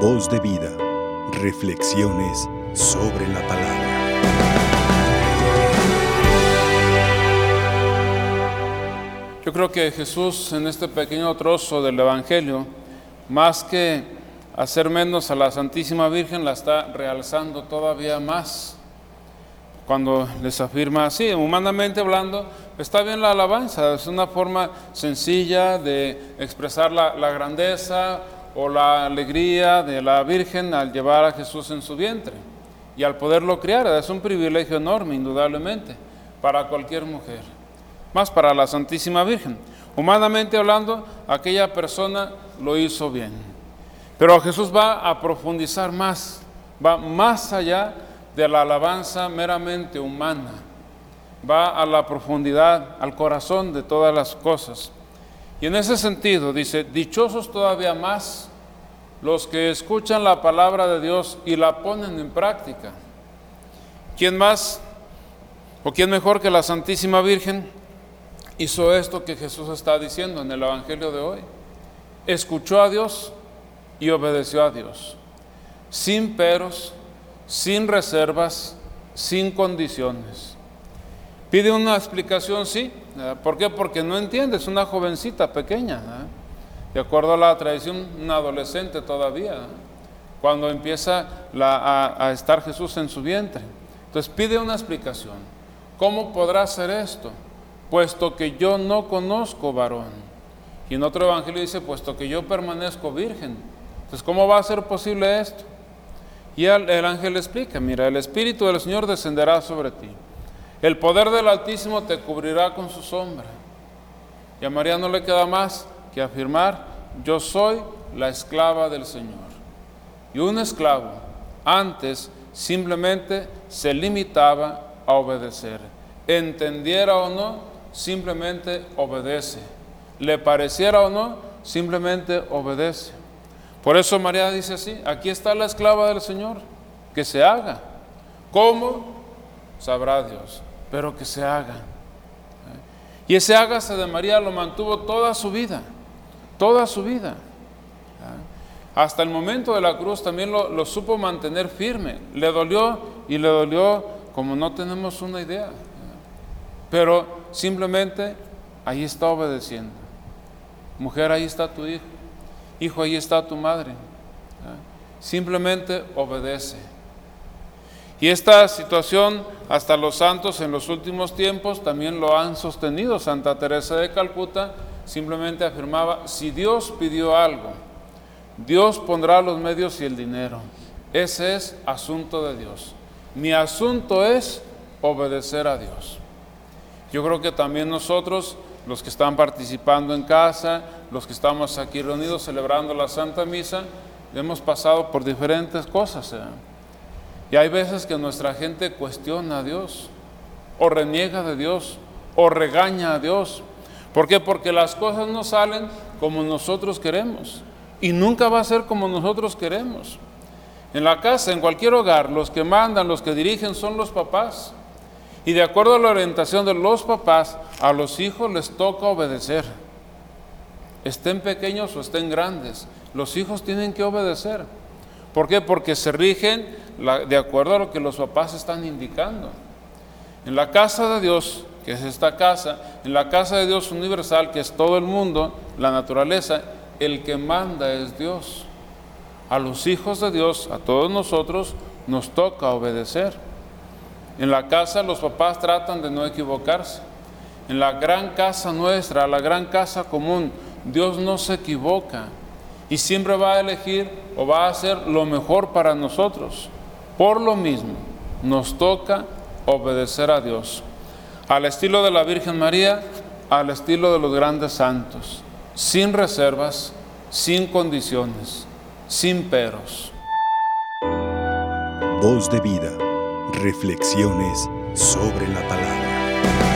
Voz de vida. Reflexiones sobre la palabra. Yo creo que Jesús en este pequeño trozo del Evangelio, más que hacer menos a la Santísima Virgen, la está realzando todavía más. Cuando les afirma así, humanamente hablando, está bien la alabanza, es una forma sencilla de expresar la, la grandeza o la alegría de la Virgen al llevar a Jesús en su vientre y al poderlo criar. Es un privilegio enorme, indudablemente, para cualquier mujer, más para la Santísima Virgen. Humanamente hablando, aquella persona lo hizo bien. Pero Jesús va a profundizar más, va más allá de la alabanza meramente humana, va a la profundidad, al corazón de todas las cosas. Y en ese sentido dice, dichosos todavía más los que escuchan la palabra de Dios y la ponen en práctica. ¿Quién más o quién mejor que la Santísima Virgen hizo esto que Jesús está diciendo en el Evangelio de hoy? Escuchó a Dios y obedeció a Dios, sin peros, sin reservas, sin condiciones. Pide una explicación, sí. ¿Por qué? Porque no entiende, es una jovencita pequeña. De acuerdo a la tradición, una adolescente todavía, cuando empieza a, a estar Jesús en su vientre. Entonces pide una explicación. ¿Cómo podrá ser esto? Puesto que yo no conozco varón. Y en otro evangelio dice, puesto que yo permanezco virgen. Entonces, ¿cómo va a ser posible esto? Y el, el, ángel explica, mira, el Espíritu del Señor descenderá sobre ti. El poder del Altísimo te cubrirá con su sombra. Y a María no le queda más que afirmar, yo soy la esclava del Señor. Y un esclavo antes simplemente se limitaba a obedecer. Entendiera o no, simplemente obedece. Le pareciera o no, simplemente obedece. Por eso María dice así, aquí está la esclava del Señor, que se haga. ¿Cómo? Sabrá Dios, pero que se haga. Y ese hágase de María lo mantuvo toda su vida, toda su vida. Hasta el momento de la cruz también lo, supo mantener firme. Le dolió y le dolió como no tenemos una idea. Pero simplemente ahí está obedeciendo. Mujer, ahí está tu hijo. Hijo, ahí está tu madre. Simplemente obedece. Y esta situación hasta los santos en los últimos tiempos también lo han sostenido. Santa Teresa de Calcuta simplemente afirmaba, si Dios pidió algo, Dios pondrá los medios y el dinero. Ese es asunto de Dios. Mi asunto es obedecer a Dios. Yo creo que también nosotros, los que están participando en casa, los que estamos aquí reunidos celebrando la Santa Misa, hemos pasado por diferentes cosas. ¿eh? Y hay veces que nuestra gente cuestiona a Dios, o reniega de Dios, o regaña a Dios. ¿Por qué? Porque las cosas no salen como nosotros queremos. Y nunca va a ser como nosotros queremos. En la casa, en cualquier hogar, los que mandan, los que dirigen son los papás. Y de acuerdo a la orientación de los papás, a los hijos les toca obedecer. Estén pequeños o estén grandes, los hijos tienen que obedecer. ¿Por qué? Porque se rigen de acuerdo a lo que los papás están indicando. En la casa de Dios, que es esta casa, en la casa de Dios universal, que es todo el mundo, la naturaleza, el que manda es Dios. A los hijos de Dios, a todos nosotros, nos toca obedecer. En la casa los papás tratan de no equivocarse. En la gran casa nuestra, la gran casa común, Dios no se equivoca y siempre va a elegir o va a hacer lo mejor para nosotros. Por lo mismo, nos toca obedecer a Dios. Al estilo de la Virgen María, al estilo de los grandes santos, sin reservas, sin condiciones, sin peros. Voz de vida, reflexiones sobre la palabra.